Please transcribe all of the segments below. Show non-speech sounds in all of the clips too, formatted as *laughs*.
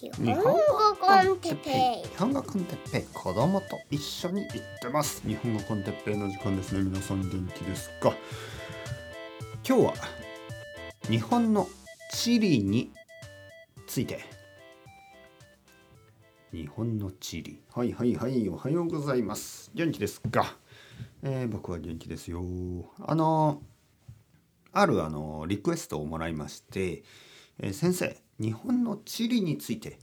日本語コンテッペイ。日本語コンテッペイ子供と一緒に行ってます。日本語コンテッペイの時間ですね皆さん元気ですか？今日は日本の地理について。日本の地理はいはいはいおはようございます。元気ですか、えー僕は元気ですよ。あのあるあのリクエストをもらいまして、えー先生日本の地理について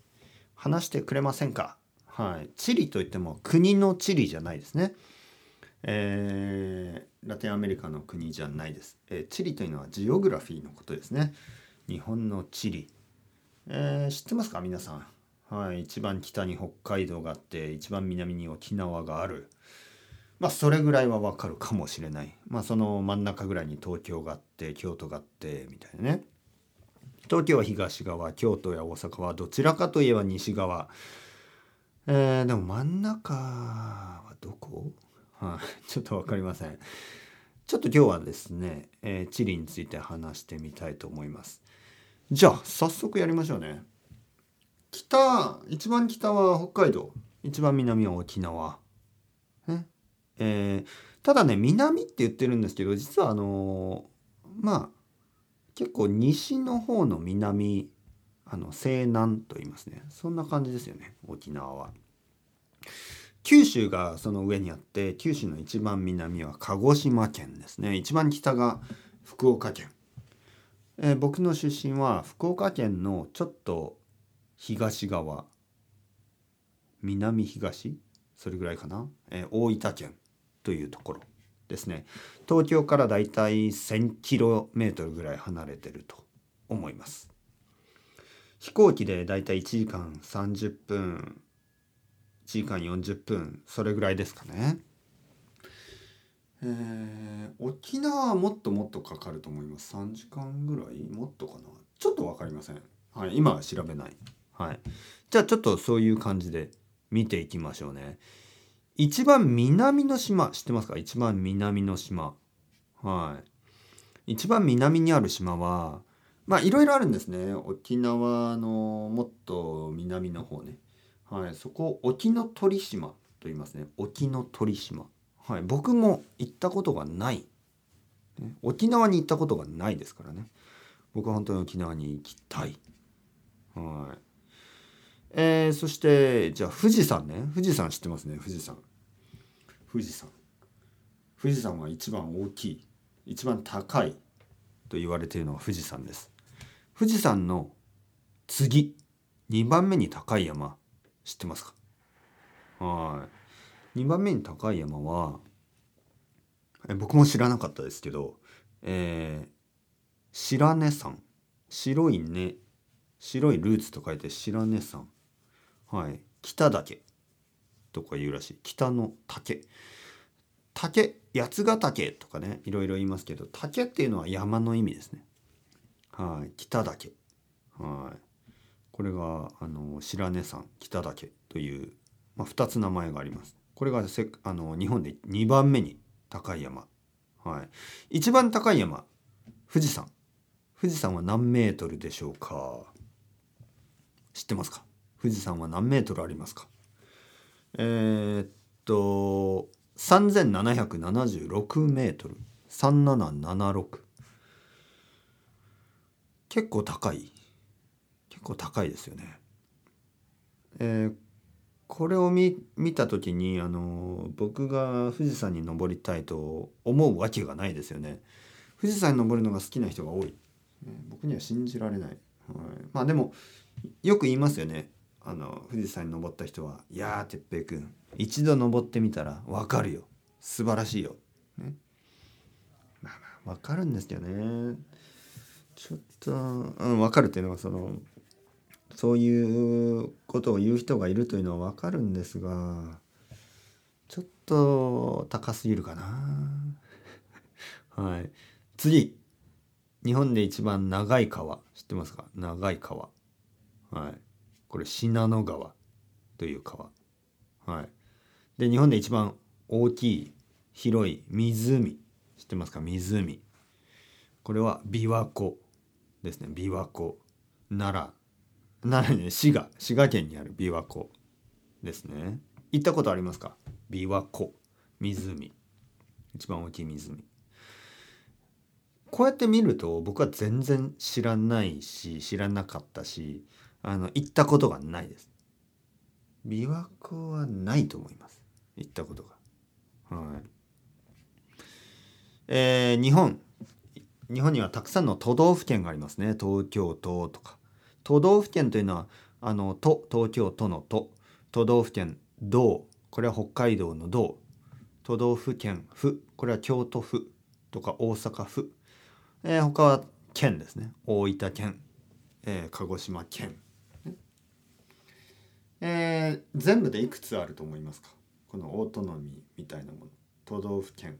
話してくれませんか？はい。地理といっても国の地理じゃないですね。えーラテンアメリカの国じゃないです、えー地理というのはジオグラフィーのことですね。日本の地理、えー知ってますか？皆さん。はい。一番北に北海道があって一番南に沖縄がある。まあそれぐらいはわかるかもしれない。まあその真ん中ぐらいに東京があって京都があってみたいなね東京は東側京都や大阪はどちらかといえば西側えーでも真ん中はどこはい、ちょっとわかりませんちょっと今日はですね、えー地理について話してみたいと思いますじゃあ早速やりましょうね北一番北は北海道一番南は沖縄ねえーただね南って言ってるんですけど実はあのーまあ結構西の方の南あの西南と言いますね。そんな感じですよね沖縄は。九州がその上にあって九州の一番南は鹿児島県ですね。一番北が福岡県、えー僕の出身は福岡県のちょっと東側。南東？それぐらいかな、えー大分県というところ。ですね。東京からだいたい 1000km ぐらい離れてると思います。飛行機でだいたい1時間30分1時間40分それぐらいですかね。えー沖縄はもっともっとかかると思います。3時間ぐらい？もっとかな？ちょっと分かりません。はい今は調べない。はい。じゃあちょっとそういう感じで見ていきましょうね。一番南の島知ってますか？一番南の島。はい。一番南にある島はまあいろいろあるんですね。沖縄のもっと南の方ね。はい。そこ沖ノ鳥島と言いますね。沖ノ鳥島。はい。僕も行ったことがない、沖縄に行ったことがないですからね。僕は本当に沖縄に行きたい。はい。えーそしてじゃあ富士山ね。富士山知ってますね。富士山。富士山。富士山は一番大きい一番高いと言われているのは富士山です。富士山の次2番目に高い山知ってますか？はい。2番目に高い山はえ僕も知らなかったですけどえー白根山。白い根白いルーツと書いて白根山。はい。北岳。とか言うらしい。北の竹。竹八ヶ岳とかねいろいろ言いますけど竹っていうのは山の意味ですね。はい。北岳。はい。これがあの白根山北岳という、まあ、2つ名前があります。これがせあの日本で2番目に高い山。はい。一番高い山富士山。富士山は何メートルでしょうか？知ってますか？富士山は何メートルありますか？えーっと3776メートル。3776結構高い。結構高いですよね。えーこれを見た時にあの僕が富士山に登りたいと思うわけがないですよね。富士山に登るのが好きな人が多い。僕には信じられない、はい、まあでもよく言いますよね。あの富士山に登った人は「いやー哲平君一度登ってみたら分かるよ。素晴らしいよ」ね。まあまあ分かるんですけどね。ちょっと、うん、分かるっていうのはそのそういうことを言う人がいるというのは分かるんですがちょっと高すぎるかな。*laughs* はい。次。日本で一番長い川。知ってますか？長い川。はい。これ信濃川という川。はい。で日本で一番大きい広い湖。知ってますか？湖。これは琵琶湖ですね。琵琶湖。奈良。なのに滋賀。滋賀県にある琵琶湖ですね。行ったことありますか？琵琶湖。湖。一番大きい湖。こうやって見ると僕は全然知らないし知らなかったしあの行ったことがないです。琵琶湖はないと思います。行ったことが。はい。えー、日本。日本にはたくさんの都道府県がありますね。東京都とか。都道府県というのはあの都。東京都の都。都道府県。道。これは北海道の道。都道府県府。これは京都府とか大阪府、えー、他は県ですね。大分県、えー、鹿児島県、えー、全部でいくつあると思いますか？この autonomy みたいなもの。都道府県。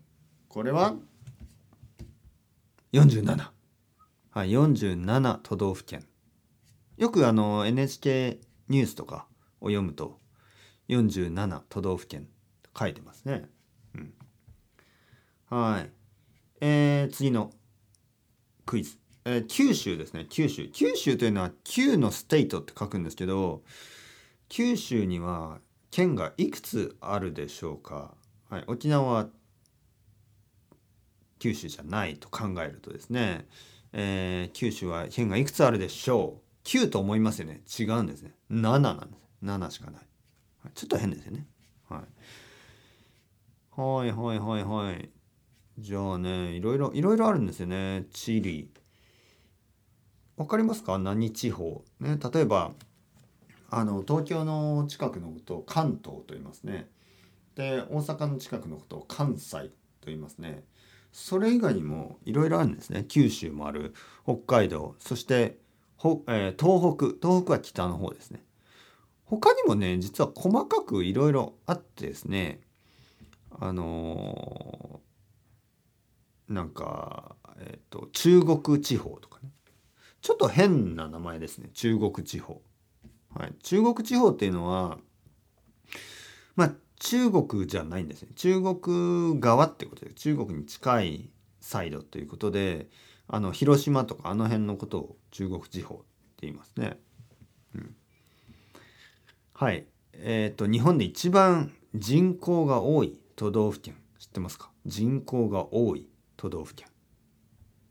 これは？47はい47都道府県。よくあの NHK ニュースとかを読むと47都道府県書いてますね。うん、はい。えー、次のクイズ、えー、九州ですね。九州。九州というのは9の state って書くんですけど九州には県がいくつあるでしょうか、はい、沖縄は九州じゃないと考えるとですね、えー、九州は県がいくつあるでしょう？9と思いますよね違うんですね7なんです7しかないちょっと変ですよね。はい。はいはいはいはい。じゃあね、いろいろ、いろいろあるんですよね。チリ。わかりますか？何地方？ね、例えば、あの、東京の近くのことを関東と言いますね。で、大阪の近くのことを関西と言いますね。それ以外にもいろいろあるんですね。九州もある、北海道、そしてほ、えー、東北、東北は北の方ですね。他にもね実は細かくいろいろあってですねあのー、なんか、えっ、ー、と中国地方とかねちょっと変な名前ですね中国地方。はい、中国地方っていうのはまあ中国じゃないんですね中国側ってことで中国に近いサイドということであの広島とかあの辺のことを中国地方って言いますね。うんはい。えっ、ー、と、日本で一番人口が多い都道府県、知ってますか？人口が多い都道府県。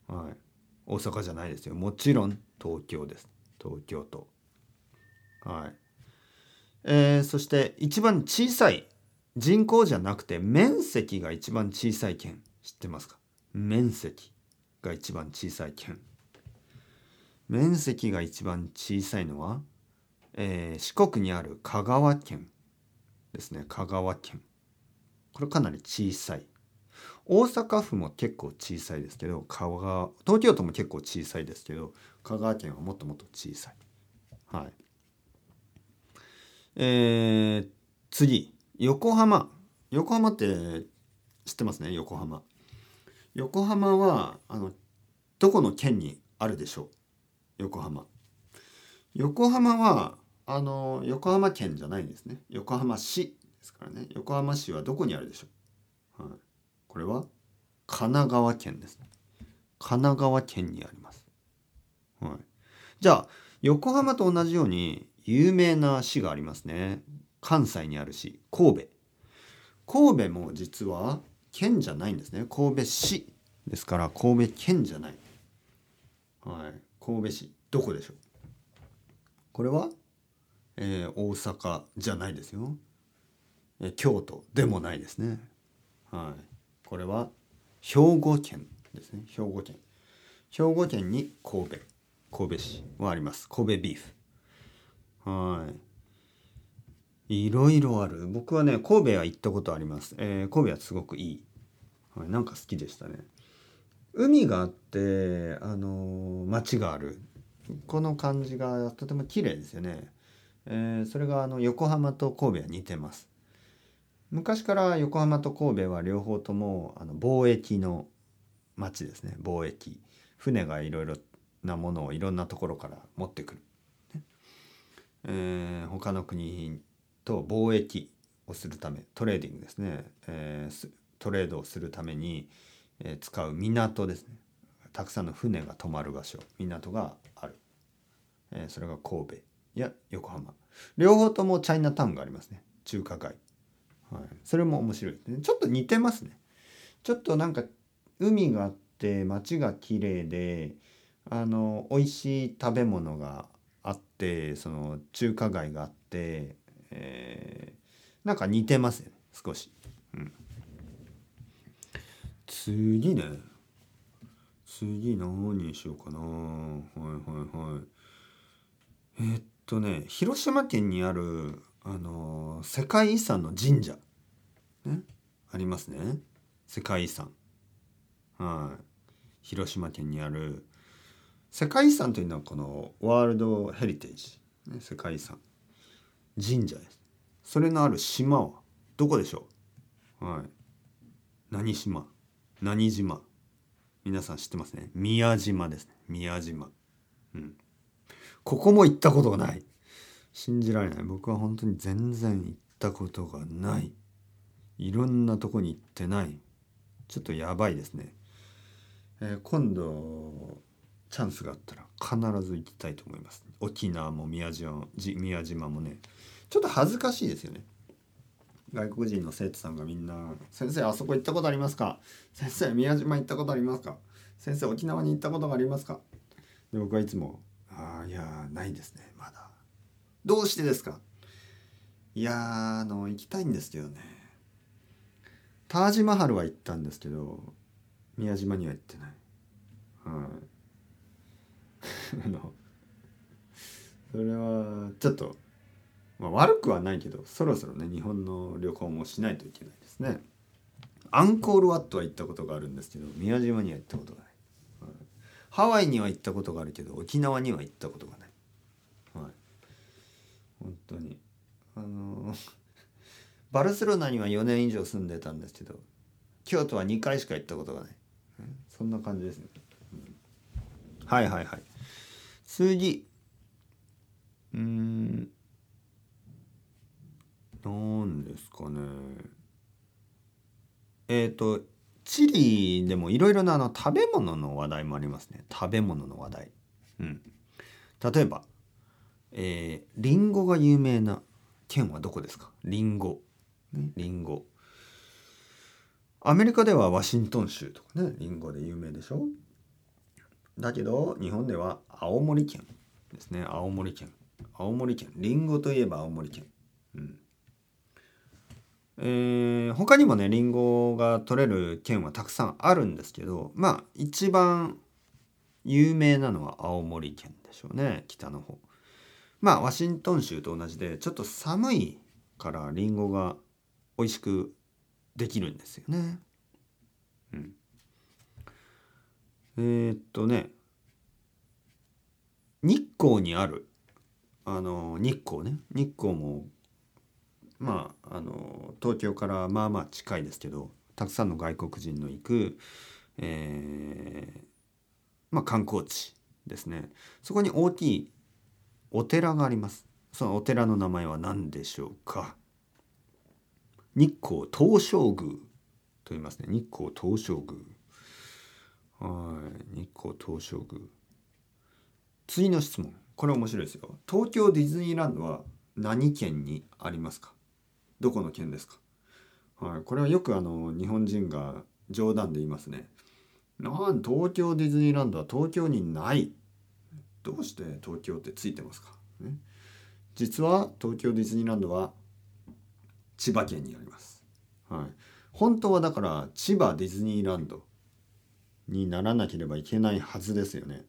はい。大阪じゃないですよ。もちろん東京です。東京都。はい。えー、そして一番小さい人口じゃなくて面積が一番小さい県。知ってますか？面積が一番小さい県。面積が一番小さいのはえー、四国にある香川県ですね。香川県。これかなり小さい。大阪府も結構小さいですけど香川東京都も結構小さいですけど香川県はもっともっと小さい。はい。えー、次横浜。横浜って知ってますね横浜。横浜はあのどこの県にあるでしょう？横浜。横浜はあの横浜県じゃないんですね。横浜市ですからね。横浜市はどこにあるでしょう、はい、これは神奈川県です。神奈川県にあります、はい、じゃあ横浜と同じように有名な市がありますね。関西にある市。神戸。神戸も実は県じゃないんですね。神戸市ですから神戸県じゃない。はい。神戸市。どこでしょう？これは？えー、大阪じゃないですよ、えー、京都でもないですね。はい。これは兵庫県ですね。兵庫県。兵庫県に神戸。神戸市はあります。神戸ビーフ。はい。いろいろある。僕はね神戸は行ったことあります、えー、神戸はすごくいい、はい、なんか好きでしたね。海があってあのー、街がある。この感じがとても綺麗ですよね。えー、それがあの横浜と神戸は似てます。昔から横浜と神戸は両方ともあの貿易の町ですね。貿易。船がいろいろなものをいろんなところから持ってくる、えー、他の国と貿易をするため trading ですね、えー、トレードをするために、えー、使う港ですね。たくさんの船が泊まる場所。港がある、えー、それが神戸や横浜。両方ともチャイナタウンがありますね。中華街、はい、それも面白いですね。ちょっと似てますね。ちょっとなんか海があって街が綺麗であの美味しい食べ物があってその中華街があって、えーなんか似てますよね少し、うん、次ね。次何にしようかな。はいはいはい。えーっとね広島県にあるあのー世界遺産の神社。ね。ありますね。世界遺産。はい。広島県にある世界遺産というのはこのワールドヘリテージ、ね、世界遺産。神社です。それのある島はどこでしょう？はい。何島？何島？皆さん知ってますね。宮島ですね。宮島。うん。ここも行ったことがない。信じられない。僕は本当に全然行ったことがない。いろんなとこに行ってない。ちょっとやばいですね、えー今度チャンスがあったら必ず行きたいと思います沖縄も宮島宮島もねちょっと恥ずかしいですよね外国人の生徒さんがみんな「先生あそこ行ったことありますか?」「先生宮島行ったことありますか?」「先生沖縄に行ったことがありますか?」で僕はいつも「ああいやないですねまだ」「どうしてですか?」いやあの行きたいんですけどねタージマハルは行ったんですけど宮島には行ってない *laughs* あのそれはちょっと、まあ、悪くはないけどそろそろね日本の旅行もしないといけないですね。アンコールワットは行ったことがあるんですけど宮島には行ったことがない、はい。ハワイには行ったことがあるけど沖縄には行ったことがない。はい。本当に。あの *laughs* バルセロナには4年以上住んでたんですけど京都は2回しか行ったことがない、うん。そんな感じですね、うん。はいはいはい。次。うん。なんですかね。えっ、とチリでもいろいろなあの食べ物の話題もありますね。食べ物の話題。うん。例えばえー、リンゴが有名な県はどこですか？リンゴ。リンゴ。アメリカではワシントン州とかねリンゴで有名でしょ？だけど日本では青森県ですね。青森県。青森県。リンゴといえば青森県。うん。えー他にもねリンゴが取れる県はたくさんあるんですけどまあ一番有名なのは青森県でしょうね。北の方。まあワシントン州と同じでちょっと寒いからリンゴが美味しくできるんですよね。うん、えーっとね日光にあるあの日光ね。日光もまああの東京からまあまあ近いですけどたくさんの外国人の行く、えーまあ、観光地ですね。そこに大きいお寺があります。そのお寺の名前は何でしょうか。日光東照宮と言いますね。日光東照宮。はい。日光東照宮。次の質問。これ面白いですよ。東京ディズニーランドは何県にありますか？どこの県ですか？はい。これはよくあの日本人が冗談で言いますね。なん東京ディズニーランドは東京にない。どうして東京ってついてますか、ね、実は東京ディズニーランドは千葉県にあります。はい、本当はだから千葉ディズニーランドにならなければいけないはずですよね。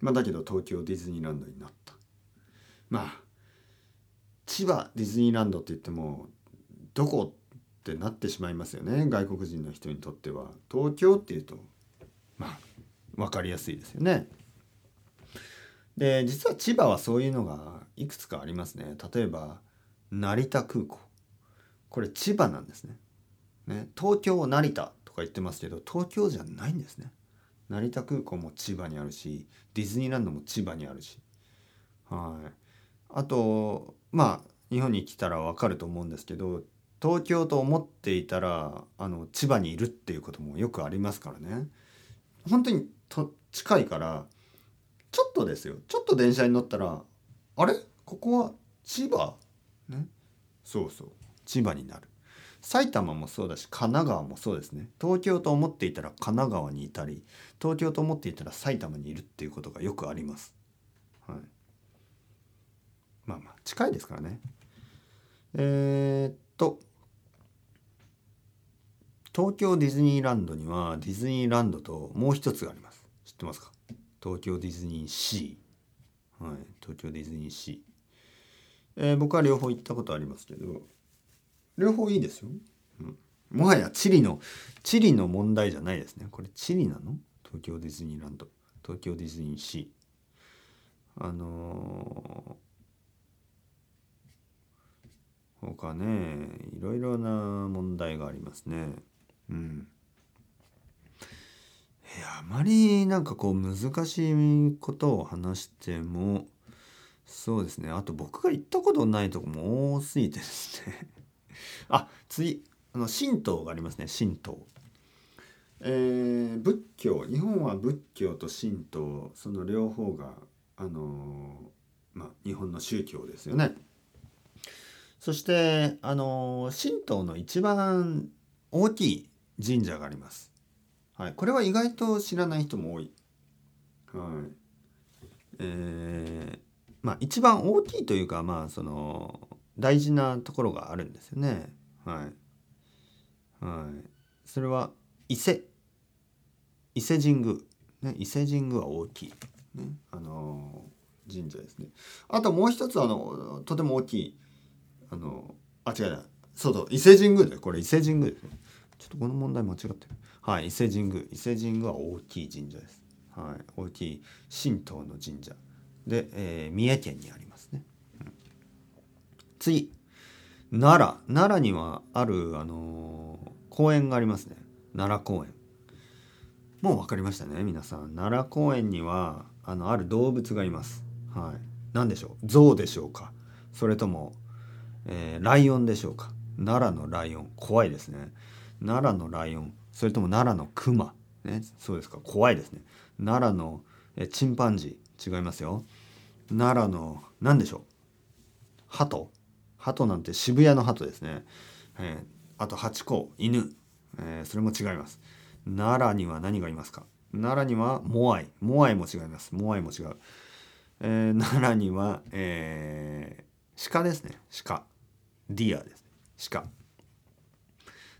まあだけど東京ディズニーランドになった。まあ千葉ディズニーランドって言ってもどこってなってしまいますよね外国人の人にとっては。東京っていうとまあ分かりやすいですよね。で実は千葉はそういうのがいくつかありますね。例えば成田空港これ千葉なんですね。ね東京成田か言ってますけど東京じゃないんですね。成田空港も千葉にあるしディズニーランドも千葉にあるし。はい。あとまあ日本に来たらわかると思うんですけど東京と思っていたらあの千葉にいるっていうこともよくありますからね。本当にと近いからちょっとですよ。ちょっと電車に乗ったらあれ？ここは千葉？ね？そうそう。千葉になる。埼玉もそうだし神奈川もそうですね東京と思っていたら神奈川にいたり東京と思っていたら埼玉にいるっていうことがよくあります。はい、まあまあ近いですからね。えー、っと東京ディズニーランドにはディズニーランドともう一つがあります。知ってますか？東京ディズニーシー。はい、東京ディズニーシー。えー、僕は両方行ったことありますけど両方いいですよ。うん、もはや地理の地理の問題じゃないですね。これ地理なの？東京ディズニーランド東京ディズニーシー。あのー、他ねいろいろな問題がありますね。うん。いやあまりなんかこう難しいことを話してもそうですねあと僕が行ったことないとこも多すぎてですねあ次あの神道がありますね神道。えー、仏教日本は仏教と神道その両方があのー、まあ、日本の宗教ですよね。そしてあのー、神道の一番大きい神社があります。はい、これは意外と知らない人も多い。はい。えー、まあ一番大きいというかまあその大事なところがあるんですよね。はい。はい。それは伊勢。伊勢神宮。ね、伊勢神宮は大きい。ね、あのー、神社ですね。あともう一つあのとても大きいあのあ違うなそうそう伊勢神宮でこれ伊勢神宮ですね。ちょっとこの問題間違ってる。はい、伊勢神宮。伊勢神宮は大きい神社です。はい、大きい神道の神社で、えー、三重県にあります。次奈良。奈良にはある、あのー、公園がありますね。奈良公園。もう分かりましたね皆さん。奈良公園にはあのある動物がいます。はい。何でしょう？象でしょうか？それとも、えー、ライオンでしょうか？奈良のライオン。怖いですね。奈良のライオン。それとも奈良のクマね？そうですか？怖いですね。奈良のえチンパンジー。違いますよ。奈良の何でしょう？鳩鳩なんて渋谷の鳩ですね、えー、あとハチ公犬、えー、それも違います。奈良には何がいますか？奈良にはモアイ。モアイも違います。モアイも違う、えー、奈良には、えー、鹿ですね。鹿。 deer です鹿。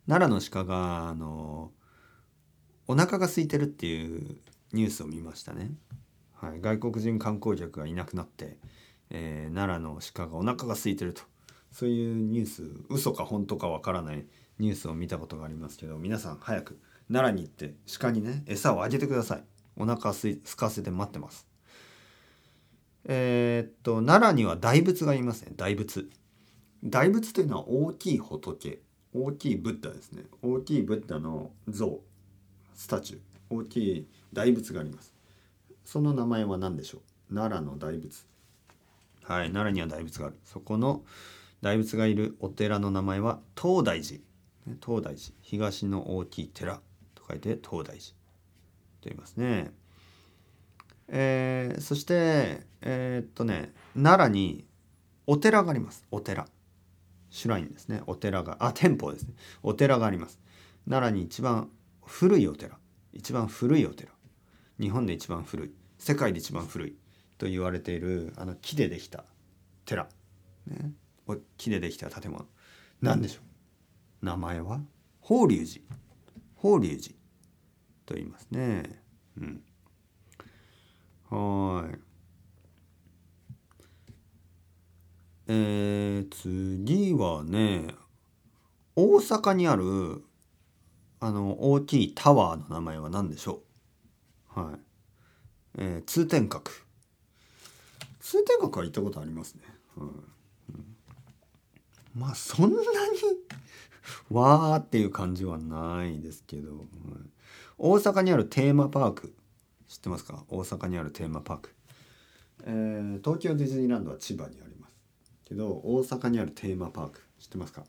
奈良の鹿があのお腹が空いてるっていうニュースを見ましたね、はい、外国人観光客がいなくなって、えー、奈良の鹿がお腹が空いてると。そういうニュース嘘か本当かわからないニュースを見たことがありますけど皆さん早く奈良に行って鹿にね餌をあげてください。お腹すすかせて待ってます。えー、っと奈良には大仏がいますね大仏。大仏というのは大きい仏。大きいブッダですね。大きいブッダの像スタチュー。大きい大仏があります。その名前は何でしょう？奈良の大仏。はい奈良には大仏がある。そこの大仏がいるお寺の名前は東大寺。東大寺。東の大きい寺。と書いて東大寺。と言いますね。えー、そしてえー、っとね奈良にお寺があります。お寺。シュラインですね。お寺があ店舗ですね。お寺があります。奈良に一番古いお寺。一番古いお寺。日本で一番古い。世界で一番古い。と言われているあの木でできた寺、ね、木でできた建物。何でしょう？名前は？法隆寺。法隆寺。と言いますね。うん。はい。えー、次はね大阪にあるあの大きいタワーの名前は何でしょう？はい、えー、通天閣。通天閣は行ったことありますね、はいうん、まあそんなにわーっていう感じはないですけど、はい、大阪にあるテーマパーク知ってますか？大阪にあるテーマパーク、えー、東京ディズニーランドは千葉にあるけど大阪にあるテーマパーク知ってますか？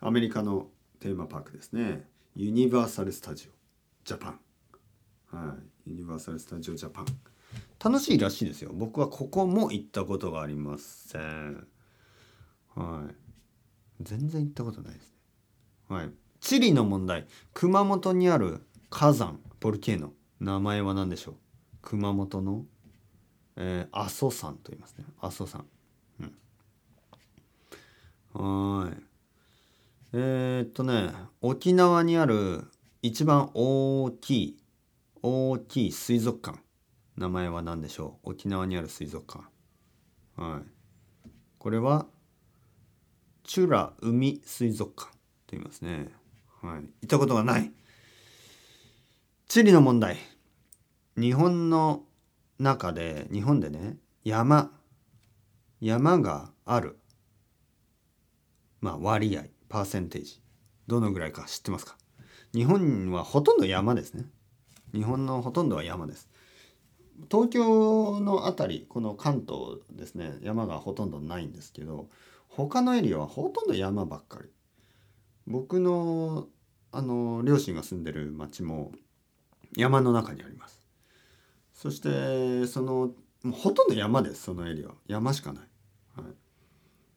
アメリカのテーマパークですね。ユニバーサル・スタジオ・ジャパン。はい。ユニバーサル・スタジオ・ジャパン。楽しいらしいですよ。僕はここも行ったことがありません。はい。全然行ったことないですね。はい。地理の問題。熊本にある火山。ボルケーノ。名前は何でしょう？熊本の、えー、阿蘇山と言いますね。阿蘇山。うん。はい。えー、っとね沖縄にある一番大きい大きい水族館。名前は何でしょう？沖縄にある水族館。はい。これはチュラ海水族館と言いますね。はい。行ったことがない。地理の問題。日本の中で日本でね山山がある。まあ割合パーセンテージ。どのぐらいか知ってますか？日本はほとんど山ですね。日本のほとんどは山です。東京の辺りこの関東ですね。山がほとんどないんですけど他のエリアはほとんど山ばっかり。僕のあの両親が住んでる町も山の中にあります。そしてそのもうほとんど山ですそのエリア山しかない、はい、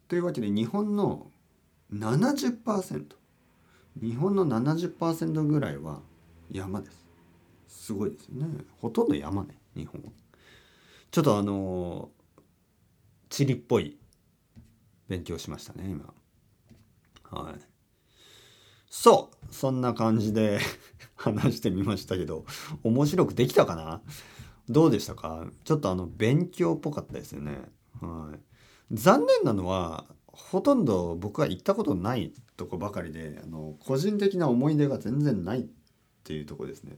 というわけで日本の70%日本の70%ぐらいは山です。すごいですよね。ほとんど山ね日本は。ちょっとあの地理っぽい勉強しましたね今。はい。そうそんな感じで *laughs* 話してみましたけど面白くできたかな？どうでしたか？ちょっとあの勉強っぽかったですよね。はい。残念なのはほとんど僕は行ったことないとこばかりであの個人的な思い出が全然ないっていうとこですね。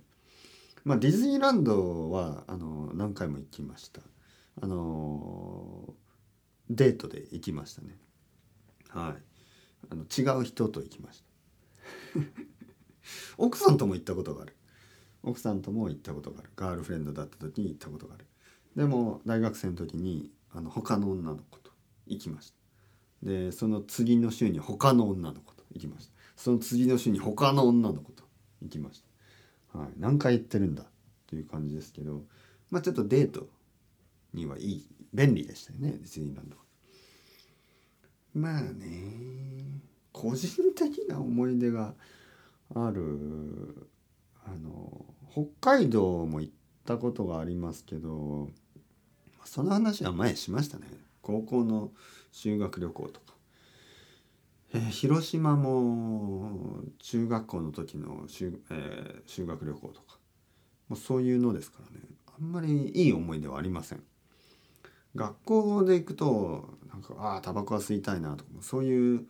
まあ、ディズニーランドはあの何回も行きました。あのデートで行きましたね。はい。あの違う人と行きました。*laughs* 奥さんとも行ったことがある。奥さんとも行ったことがある。ガールフレンドだった時に行ったことがある。でも大学生の時にあの他の女の子と行きました。でその次の週に他の女の子と行きましたその次の週に他の女の子と行きました、はい、何回行ってるんだという感じですけどまあちょっとデートにはいい便利でしたよねディズニーランドは。まあね個人的な思い出があるあの北海道も行ったことがありますけどその話は前しましたね。高校の修学旅行とか、えー、広島も中学校の時の修,、えー、修学旅行とか。もうそういうのですからね。あんまりいい思い出はありません。学校で行くとなんかああタバコは吸いたいなとかそういう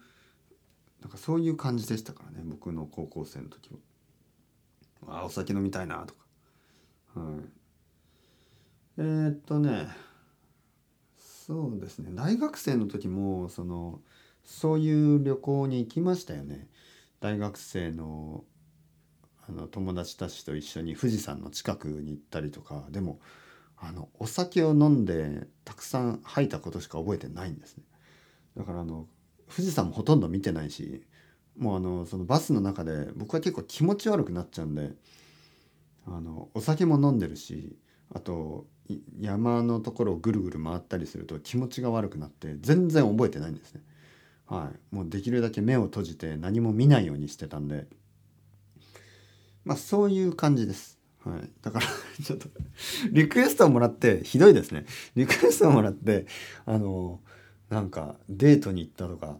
なんかそういう感じでしたからね僕の高校生の時は。ああお酒飲みたいなとか。はい。えー、っとねそうですね大学生の時もそのそういう旅行に行きましたよね。大学生のあの友達たちと一緒に富士山の近くに行ったりとかでもあのお酒を飲んでたくさん吐いたことしか覚えてないんですねだからあの富士山もほとんど見てないしもうあのそのバスの中で僕は結構気持ち悪くなっちゃうんであのお酒も飲んでるしあと山のところをぐるぐる回ったりすると気持ちが悪くなって全然覚えてないんですね。はい、もうできるだけ目を閉じて何も見ないようにしてたんでまあそういう感じです。はい、だから *laughs* ちょっとリクエストをもらってひどいですね。リクエストをもらってあのなんかデートに行ったとか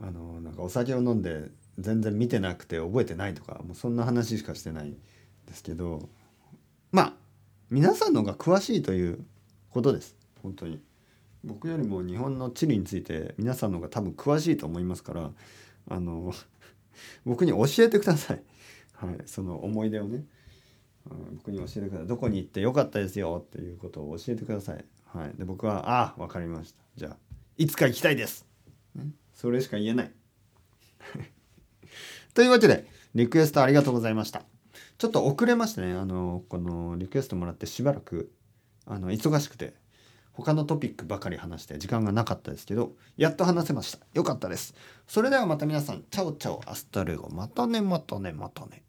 あのなんかお酒を飲んで全然見てなくて覚えてないとかもうそんな話しかしてないですけどまあ皆さんの方が詳しいということです。本当に。僕よりも日本の地理について皆さんの方が多分詳しいと思いますからあの僕に教えてください、はい、その思い出をね。僕に教えてください。どこに行ってよかったですよっていうことを教えてください、はい、で僕は「ああ分かりました。じゃあいつか行きたいです」ね、それしか言えない。*laughs* というわけでリクエストありがとうございました。ちょっと遅れましたねあのこのリクエストもらってしばらくあの忙しくて他のトピックばかり話して時間がなかったですけどやっと話せました。よかったです。それではまた皆さん ciao ciao hasta luego またねまたねまたね